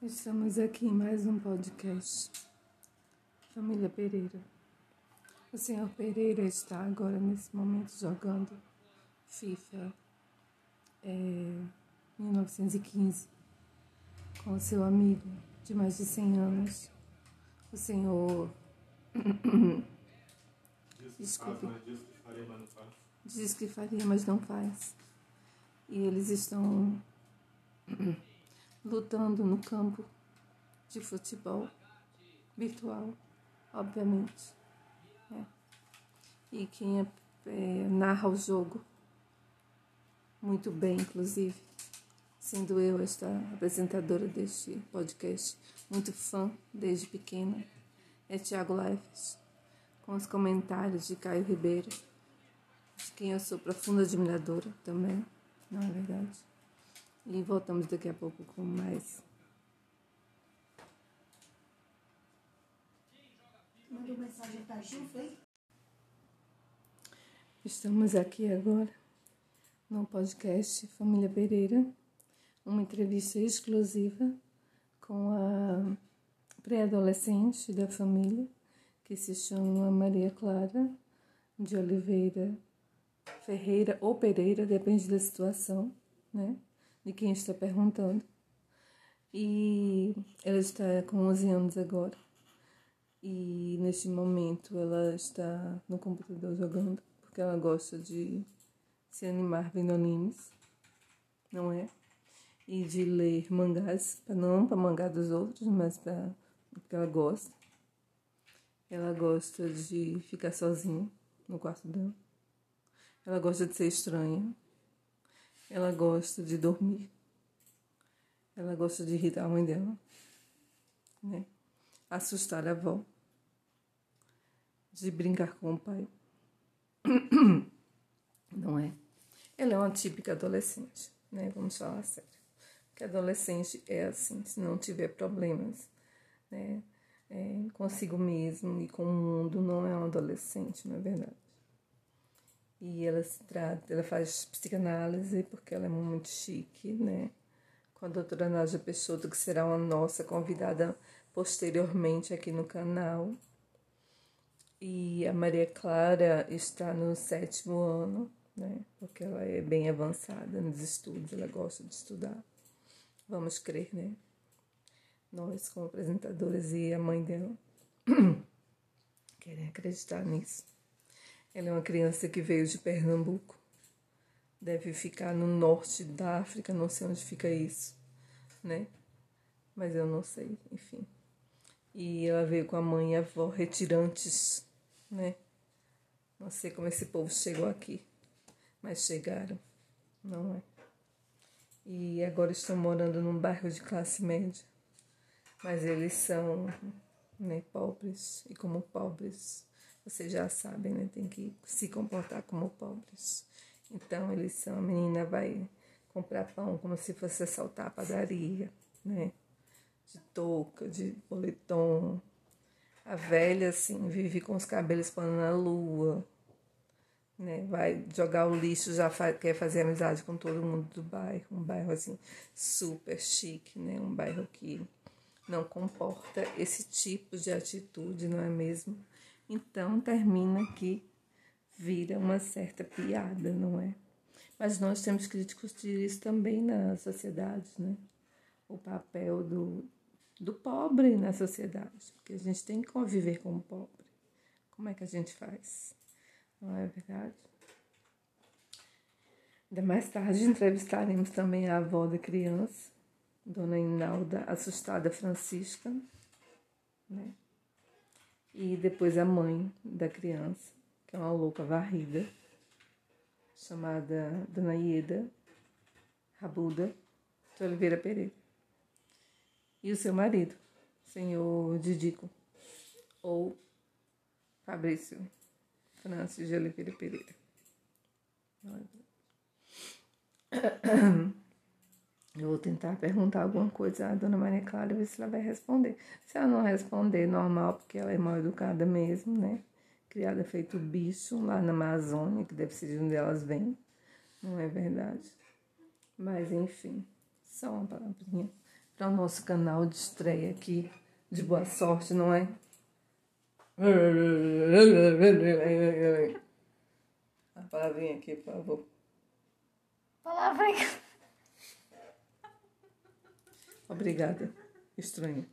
Estamos aqui em mais um podcast. Família Pereira. O senhor Pereira está agora, nesse momento, jogando FIFA é, 1915 com o seu amigo de mais de 100 anos, o senhor. Desculpe. Diz que faria, mas não faz. E eles estão lutando no campo de futebol virtual, obviamente. É. E quem é, é, narra o jogo muito bem, inclusive, sendo eu esta apresentadora deste podcast, muito fã desde pequena, é Tiago Leifes, com os comentários de Caio Ribeiro, de quem eu sou profunda admiradora também, não é verdade? E voltamos daqui a pouco com mais. Mandou mensagem pra Gil, foi? Estamos aqui agora no podcast Família Pereira, uma entrevista exclusiva com a pré-adolescente da família, que se chama Maria Clara de Oliveira Ferreira ou Pereira, depende da situação, né? De quem está perguntando. E ela está com 11 anos agora. E neste momento ela está no computador jogando, porque ela gosta de se animar vendo animes, não é? E de ler mangás, não para mangá dos outros, mas para porque ela gosta. Ela gosta de ficar sozinha no quarto dela. Ela gosta de ser estranha. Ela gosta de dormir. Ela gosta de irritar a mãe dela. Né? Assustar a avó. De brincar com o pai. Não é? Ela é uma típica adolescente, né? Vamos falar sério. Que adolescente é assim, se não tiver problemas, né? É, consigo mesmo e com o mundo, não é um adolescente, não é verdade? E ela se trata, ela faz psicanálise porque ela é muito chique, né? Com a doutora Nádia Peixoto, que será uma nossa convidada posteriormente aqui no canal. E a Maria Clara está no sétimo ano, né? Porque ela é bem avançada nos estudos, ela gosta de estudar. Vamos crer, né? Nós, como apresentadores e a mãe dela, querem acreditar nisso. Ela é uma criança que veio de Pernambuco. Deve ficar no norte da África, não sei onde fica isso, né? Mas eu não sei, enfim. E ela veio com a mãe e a avó retirantes, né? Não sei como esse povo chegou aqui, mas chegaram, não é? E agora estão morando num bairro de classe média. Mas eles são né, pobres, e como pobres vocês já sabem, né? Tem que se comportar como pobres. Então, eles são, a menina vai comprar pão como se fosse assaltar a padaria, né? De touca, de boletom. A velha, assim, vive com os cabelos pano na lua, né? Vai jogar o lixo, já faz, quer fazer amizade com todo mundo do bairro. Um bairro, assim, super chique, né? Um bairro que não comporta esse tipo de atitude, não é mesmo? Então termina que vira uma certa piada, não é? Mas nós temos que discutir isso também na sociedade, né? O papel do, do pobre na sociedade, porque a gente tem que conviver com o pobre. Como é que a gente faz? Não é verdade? Ainda mais tarde entrevistaremos também a avó da criança, Dona Inalda, assustada Francisca, né? E depois a mãe da criança, que é uma louca varrida, chamada Dona Ieda Rabuda de Oliveira Pereira. E o seu marido, senhor Didico, ou Fabrício Francis de Oliveira Pereira. Vou tentar perguntar alguma coisa à dona Maria Clara, ver se ela vai responder. Se ela não responder, normal, porque ela é mal educada mesmo, né? Criada feito bicho lá na Amazônia, que deve ser de onde elas vêm. Não é verdade? Mas, enfim, só uma palavrinha para o nosso canal de estreia aqui. De boa sorte, não é? A palavrinha aqui, por favor. Palavrinha. Obrigada. Estranha.